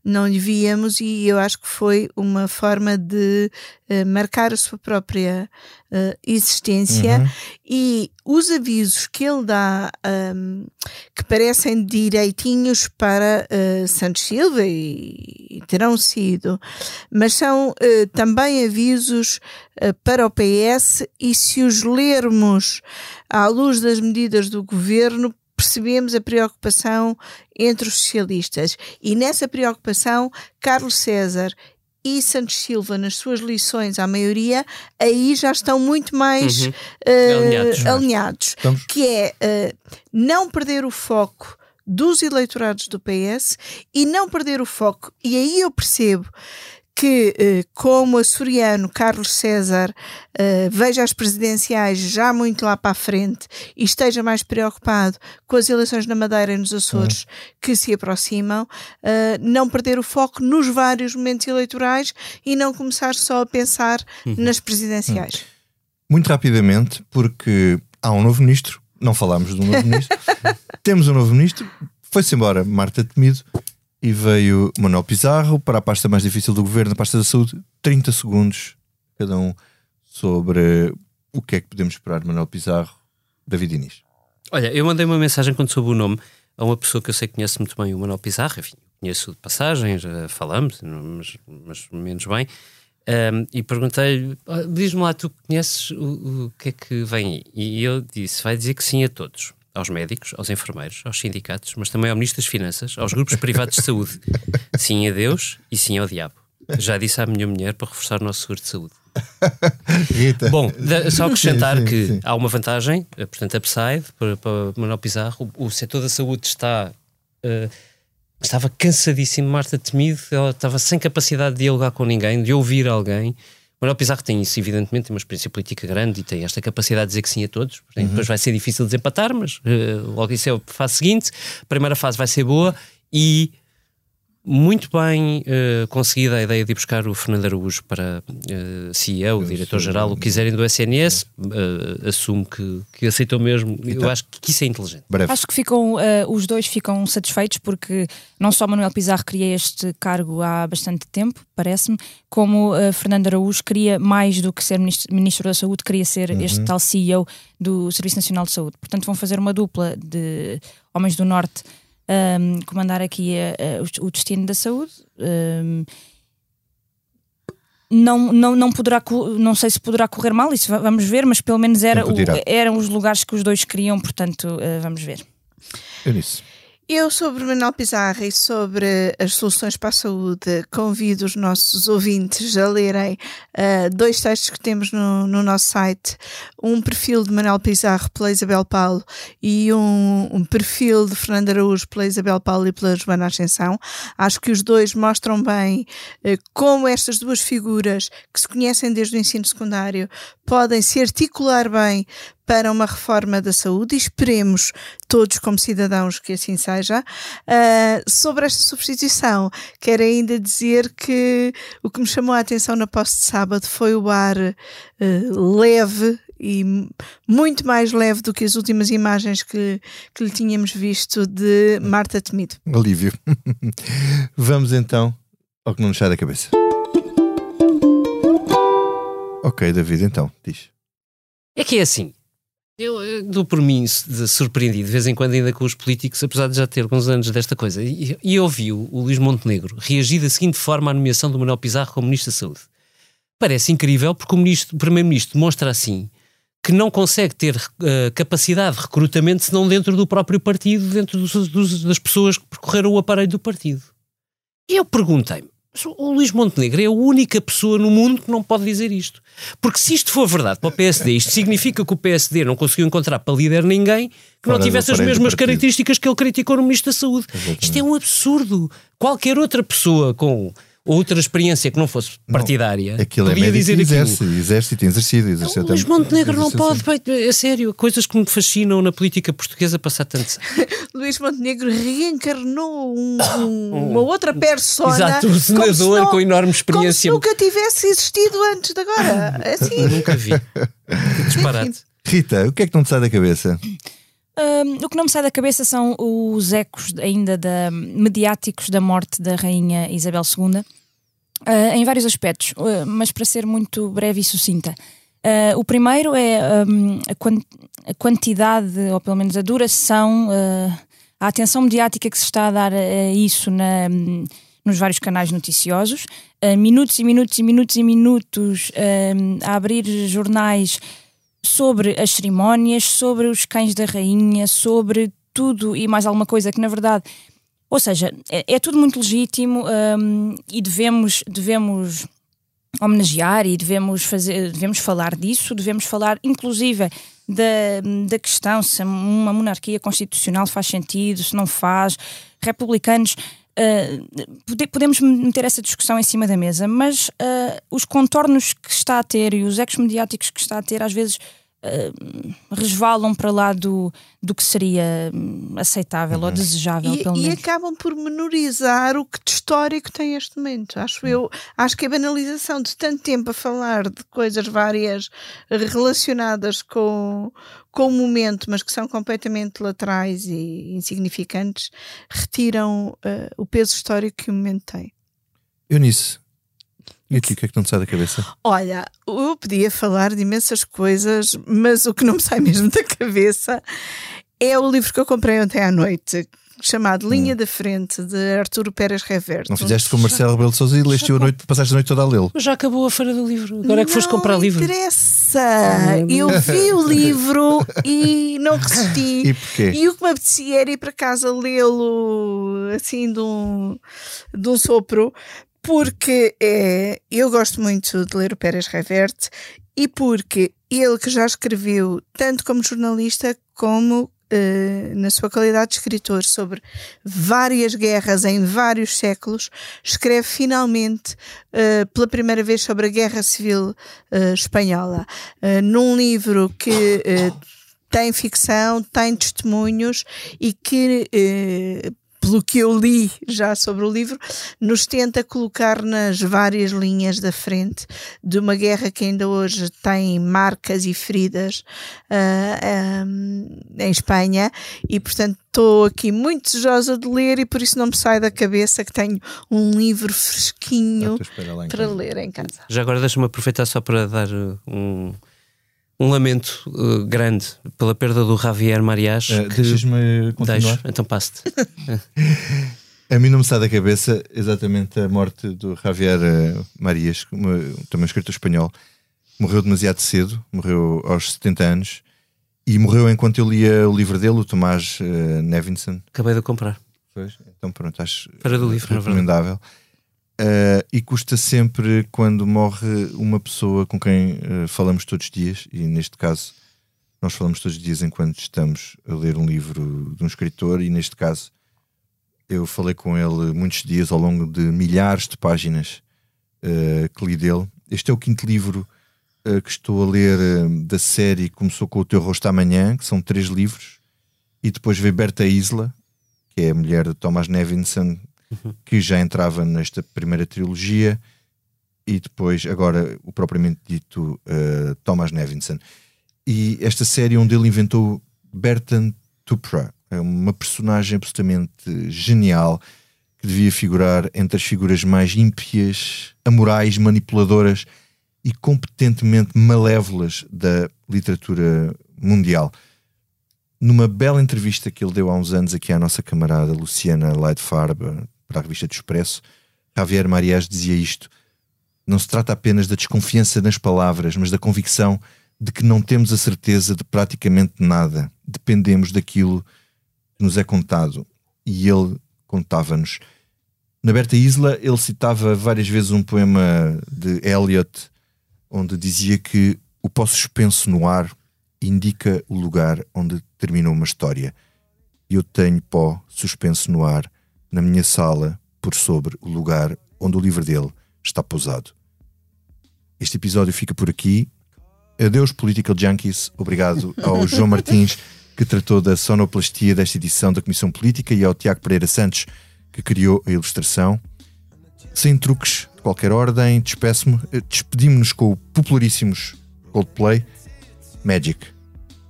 não lhe víamos e eu acho que foi uma forma de uh, marcar a sua própria uh, existência uhum. e os avisos que ele dá um, que parecem direitinhos para Santos Silva e, e terão sido mas são uh, também avisos uh, para o PS e se os lermos à luz das medidas do governo, percebemos a preocupação entre os socialistas. E nessa preocupação, Carlos César e Santos Silva, nas suas lições à maioria, aí já estão muito mais uhum. uh, alinhados, alinhados que é uh, não perder o foco dos eleitorados do PS e não perder o foco. E aí eu percebo que, eh, como açoriano Carlos César eh, veja as presidenciais já muito lá para a frente e esteja mais preocupado com as eleições na Madeira e nos Açores uhum. que se aproximam, eh, não perder o foco nos vários momentos eleitorais e não começar só a pensar uhum. nas presidenciais. Uhum. Muito rapidamente, porque há um novo ministro, não falámos do novo ministro, temos um novo ministro, foi-se embora Marta Temido e veio Manuel Pizarro para a pasta mais difícil do governo, a pasta da saúde. 30 segundos cada um sobre o que é que podemos esperar de Manuel Pizarro, David Inês. Olha, eu mandei uma mensagem quando soube o nome a uma pessoa que eu sei que conhece muito bem o Manuel Pizarro, enfim, conheço de passagem, já falamos, mas, mas menos bem. Um, e perguntei-lhe: diz-me lá, tu conheces o, o que é que vem aí? E eu disse: vai dizer que sim a todos aos médicos, aos enfermeiros, aos sindicatos, mas também ao Ministro das Finanças, aos grupos privados de saúde. Sim a Deus e sim ao diabo. Já disse à minha mulher para reforçar o nosso seguro de saúde. Rita. Bom, só acrescentar sim, sim, que sim. há uma vantagem, eh, portanto, upside para, para Manuel Pizarro. O, o setor da saúde está. Uh, estava cansadíssimo, Marta temido, ela estava sem capacidade de dialogar com ninguém, de ouvir alguém. Manuel Pizarro tem isso, evidentemente, tem uma experiência política grande e tem esta capacidade de dizer que sim a todos. Uhum. Depois vai ser difícil desempatar, mas uh, logo isso é a fase seguinte. A primeira fase vai ser boa e muito bem uh, conseguida a ideia de ir buscar o Fernando Araújo para uh, CEO, diretor-geral, o que quiserem do SNS, uh, assumo que, que aceitou mesmo. Então, Eu acho que isso é inteligente. Breve. Acho que ficam, uh, os dois ficam satisfeitos porque não só Manuel Pizarro queria este cargo há bastante tempo, parece-me, como Fernando Araújo queria mais do que ser ministro, ministro da Saúde, queria ser uhum. este tal CEO do Serviço Nacional de Saúde. Portanto, vão fazer uma dupla de homens do Norte um, comandar aqui a, a, o destino da saúde. Um, não, não, não poderá, não sei se poderá correr mal, isso vamos ver, mas pelo menos era o, eram os lugares que os dois queriam, portanto, uh, vamos ver. Eunice. Eu, sobre Manuel Pizarro e sobre as soluções para a saúde, convido os nossos ouvintes a lerem uh, dois textos que temos no, no, nosso site: um perfil de Manuel Pizarro pela Isabel Paulo e um, um, perfil de Fernando Araújo pela Isabel Paulo e pela Joana Ascensão. Acho que os dois mostram bem uh, como estas duas figuras, que se conhecem desde o ensino secundário, podem se articular bem para uma reforma da saúde e esperemos todos como cidadãos que assim seja. Uh, sobre esta substituição, quero ainda dizer que o que me chamou a atenção na posse de sábado foi o ar uh, leve e muito mais leve do que as últimas imagens que, que lhe tínhamos visto de Marta Temido. Alívio. Vamos então ao que não nos sai da cabeça. Ok, David, então, diz. É que é assim, eu, eu dou por mim de surpreendido, de vez em quando, ainda com os políticos, apesar de já ter alguns anos desta coisa. E, e ouvi o, o Luís Montenegro reagir da seguinte forma à nomeação do Manuel Pizarro como Ministro da Saúde. Parece incrível, porque o, o Primeiro-Ministro demonstra assim que não consegue ter uh, capacidade de recrutamento senão dentro do próprio partido, dentro dos, dos, das pessoas que percorreram o aparelho do partido. E eu perguntei-me, o Luís Montenegro é a única pessoa no mundo que não pode dizer isto. Porque se isto for verdade para o PSD, isto significa que o PSD não conseguiu encontrar para líder ninguém que não tivesse as mesmas características que ele criticou no Ministro da Saúde. Exatamente. Isto é um absurdo. Qualquer outra pessoa com outra experiência que não fosse partidária. Não, aquilo é podia é dizer exerce, aquilo. exerce e tem exercido. Exerceu Mas Montenegro não pode, é sério, coisas que me fascinam na política portuguesa passar tanto Luís Montenegro reencarnou um, um, uma outra persona. Exato, um senador não, com enorme experiência. Como se nunca tivesse existido antes de agora. É assim. nunca vi. disparate. Rita, o que é que não te sai da cabeça? Um, o que não me sai da cabeça são os ecos ainda da, mediáticos da morte da Rainha Isabel II, uh, em vários aspectos, uh, mas para ser muito breve e sucinta. Uh, o primeiro é um, a, quant a, quantidade, ou pelo menos a duração, a atenção mediática que se está a dar a isso na, nos vários canais noticiosos. minutos e minutos e minutos e minutos a abrir jornais sobre as cerimónias, sobre os cães da rainha, sobre tudo e mais alguma coisa que na verdade, ou seja, é, é tudo muito legítimo um, e devemos devemos homenagear e devemos fazer devemos falar disso, devemos falar inclusive da, da questão se uma monarquia constitucional faz sentido, se não faz, republicanos Uh, podemos meter essa discussão em cima da mesa, mas uh, os contornos que está a ter e os ecos mediáticos que está a ter, às vezes uh, resvalam para lá do, do que seria hum, aceitável uhum. ou desejável, e, pelo menos. E acabam por menorizar o que de histórico tem este momento. Acho uhum. eu, acho que a banalização de tanto tempo a falar de coisas várias relacionadas com, com o momento, mas que são completamente laterais e insignificantes, retiram uh, o peso histórico que o momento tem. Eunice, e aqui, o que é que não te sai da cabeça? Olha, eu podia falar de imensas coisas, mas o que não me sai mesmo da cabeça é o livro que eu comprei ontem à noite, chamado Linha hum. da Frente, de Arturo Pérez Reverte. Não fizeste com o Marcelo Rebelo de Sousa e leste a noite, passaste a noite toda a lê-lo. Já acabou a feira do livro. Agora é que foste comprar livro. Não interessa. Eu vi o livro e não resisti. E porquê? E o que me apetecia era ir para casa lê-lo assim de um, de um sopro, porque é, eu gosto muito de ler o Pérez Reverte e porque ele que já escreveu tanto como jornalista como Uh, na sua qualidade de escritor sobre várias guerras em vários séculos, escreve finalmente uh, pela primeira vez sobre a Guerra Civil uh, Espanhola, num livro que tem ficção, tem testemunhos e que pelo que eu li já sobre o livro, nos tenta colocar nas várias linhas da frente de uma guerra que ainda hoje tem marcas e feridas uh, ah, um, ah, em Espanha e, portanto, estou aqui muito desejosa de ler e por isso não me sai da cabeça que tenho um livro fresquinho para ler em casa. Já agora deixa-me aproveitar só para dar um um lamento uh, grande pela perda do Javier Marias. Uh, Deixas-me continuar? Deixo, então passe-te. A mim não me sai da cabeça exatamente a morte do Javier uh, Marias, uma, também escritor espanhol. Morreu demasiado cedo, morreu aos 70 anos e morreu enquanto eu lia o livro dele, o Tomás uh, Nevinson. Acabei de comprar. Pois, então pronto, acho Para do livro, recomendável. Uh, e custa sempre quando morre uma pessoa com quem uh, falamos todos os dias, e neste caso nós falamos todos os dias enquanto estamos a ler um livro de um escritor, e neste caso eu falei com ele muitos dias ao longo de milhares de páginas uh, que li dele. Este é o quinto livro que estou a ler da série Começou com o Teu Rosto Amanhã, que são três livros, e depois vê Berta Isla, que é a mulher de Thomas Nevinson, uhum. que já entrava nesta primeira trilogia, e depois, agora, o propriamente dito Thomas Nevinson. E esta série onde ele inventou Bertan Tupra, é uma personagem absolutamente genial que devia figurar entre as figuras mais ímpias, amorais, manipuladoras e competentemente malévolas da literatura mundial. Numa bela entrevista que ele deu há uns anos aqui à nossa camarada Luciana Leitfarber para a revista do Expresso, Javier Marias dizia isto: Não se trata apenas da desconfiança nas palavras, mas da convicção de que não temos a certeza de praticamente nada. Dependemos daquilo nos é contado e ele contava-nos. Na Berta Isla, ele citava várias vezes um poema de Eliot, onde dizia que o pó suspenso no ar indica o lugar onde terminou uma história. Eu tenho pó suspenso no ar na minha sala por sobre o lugar onde o livro dele está pousado. Este episódio fica por aqui. Adeus, Political Junkies. Obrigado ao João Martins que tratou da sonoplastia desta edição da Comissão Política, e ao Tiago Pereira Santos, que criou a ilustração. Sem truques de qualquer ordem, despeço-me, despedimos-nos com o popularíssimos Coldplay Magic,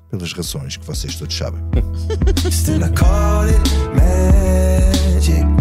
pelas razões que vocês todos sabem.